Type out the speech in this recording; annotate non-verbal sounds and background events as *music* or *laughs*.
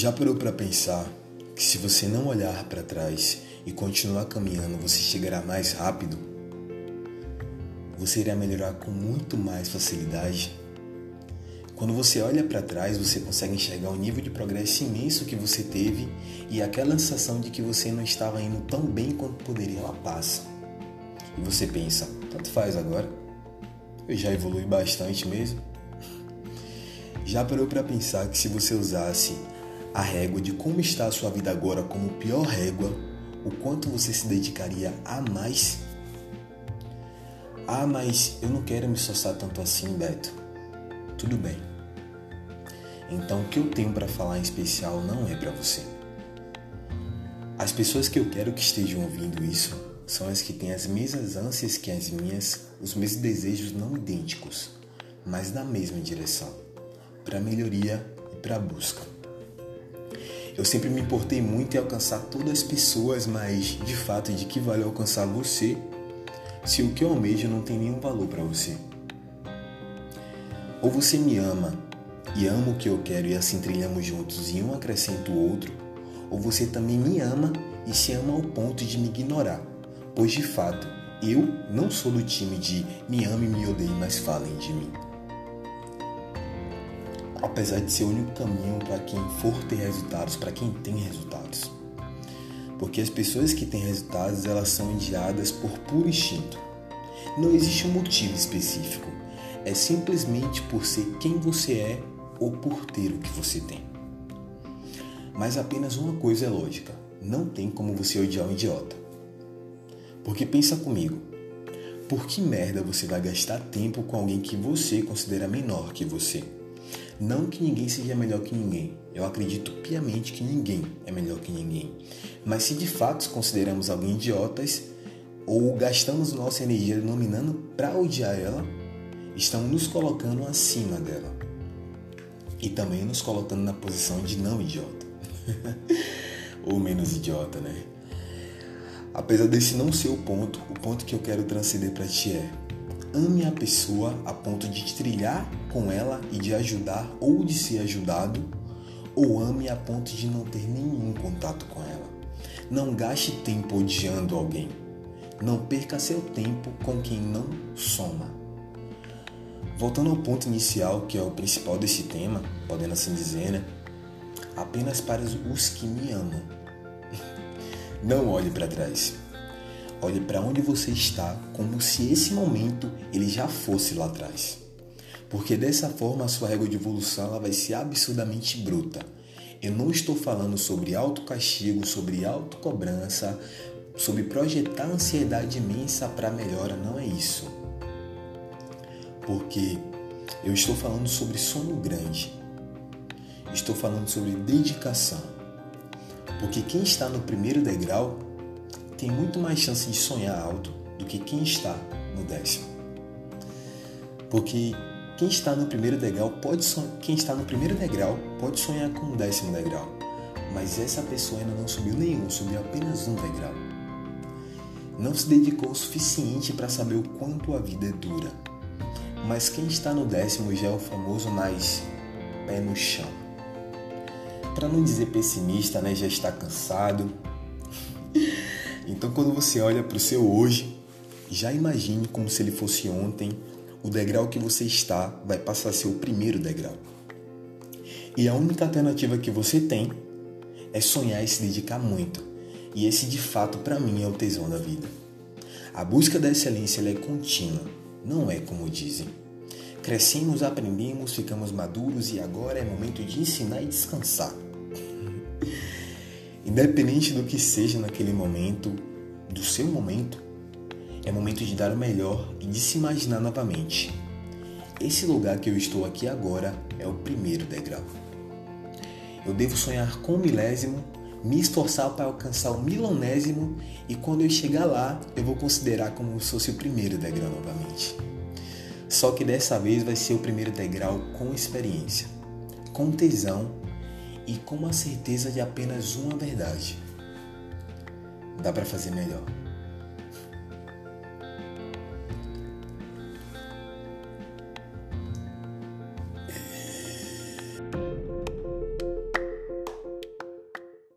Já parou para pensar que se você não olhar para trás e continuar caminhando, você chegará mais rápido? Você irá melhorar com muito mais facilidade? Quando você olha para trás, você consegue enxergar o nível de progresso imenso que você teve e aquela sensação de que você não estava indo tão bem quanto poderia, ela passa. E você pensa, tanto faz agora. Eu já evolui bastante mesmo. Já parou para pensar que se você usasse a régua de como está a sua vida agora como pior régua, o quanto você se dedicaria a mais? Ah, mas eu não quero me esforçar tanto assim, Beto. Tudo bem. Então, o que eu tenho para falar em especial não é para você. As pessoas que eu quero que estejam ouvindo isso são as que têm as mesmas ânsias que as minhas, os mesmos desejos não idênticos, mas na mesma direção, para melhoria e para busca. Eu sempre me importei muito em alcançar todas as pessoas, mas de fato, de que vale alcançar você se o que eu almejo não tem nenhum valor para você? Ou você me ama e amo o que eu quero e assim trilhamos juntos e um acrescenta o outro, ou você também me ama e se ama ao ponto de me ignorar, pois de fato eu não sou do time de me ame e me odeie, mas falem de mim. Apesar de ser o único caminho para quem for ter resultados, para quem tem resultados. Porque as pessoas que têm resultados, elas são guiadas por puro instinto. Não existe um motivo específico. É simplesmente por ser quem você é ou por ter o que você tem. Mas apenas uma coisa é lógica: não tem como você odiar um idiota. Porque pensa comigo, por que merda você vai gastar tempo com alguém que você considera menor que você? Não que ninguém seja melhor que ninguém. Eu acredito piamente que ninguém é melhor que ninguém. Mas se de fato consideramos alguém idiotas ou gastamos nossa energia denominando para odiar ela, estamos nos colocando acima dela e também nos colocando na posição de não idiota. *laughs* Ou menos idiota, né? Apesar desse não ser o ponto, o ponto que eu quero transcender para ti é: ame a pessoa a ponto de trilhar com ela e de ajudar ou de ser ajudado, ou ame a ponto de não ter nenhum contato com ela. Não gaste tempo odiando alguém. Não perca seu tempo com quem não soma. Voltando ao ponto inicial, que é o principal desse tema, podendo assim dizer, né? Apenas para os que me amam. *laughs* Não olhe para trás. Olhe para onde você está, como se esse momento ele já fosse lá atrás. Porque dessa forma a sua régua de evolução ela vai ser absurdamente bruta. Eu não estou falando sobre autocastigo, sobre autocobrança, sobre projetar ansiedade imensa para melhora, não é isso porque eu estou falando sobre sonho grande. Estou falando sobre dedicação. Porque quem está no primeiro degrau tem muito mais chance de sonhar alto do que quem está no décimo. Porque quem está no primeiro degrau pode sonhar, quem está no primeiro degrau pode sonhar com o décimo degrau, mas essa pessoa ainda não subiu nenhum, subiu apenas um degrau. Não se dedicou o suficiente para saber o quanto a vida é dura mas quem está no décimo já é o famoso mais pé no chão. Para não dizer pessimista, né, já está cansado. Então quando você olha para o seu hoje, já imagine como se ele fosse ontem, o degrau que você está vai passar a ser o primeiro degrau. E a única alternativa que você tem é sonhar e se dedicar muito. E esse de fato para mim é o tesão da vida. A busca da excelência é contínua não é como dizem. Crescemos, aprendemos, ficamos maduros e agora é momento de ensinar e descansar. Independente do que seja naquele momento, do seu momento, é momento de dar o melhor e de se imaginar novamente. Esse lugar que eu estou aqui agora é o primeiro degrau. Eu devo sonhar com o milésimo me esforçar para alcançar o milonésimo e quando eu chegar lá, eu vou considerar como se fosse o primeiro degrau novamente. Só que dessa vez vai ser o primeiro degrau com experiência, com tesão e com a certeza de apenas uma verdade. Dá para fazer melhor.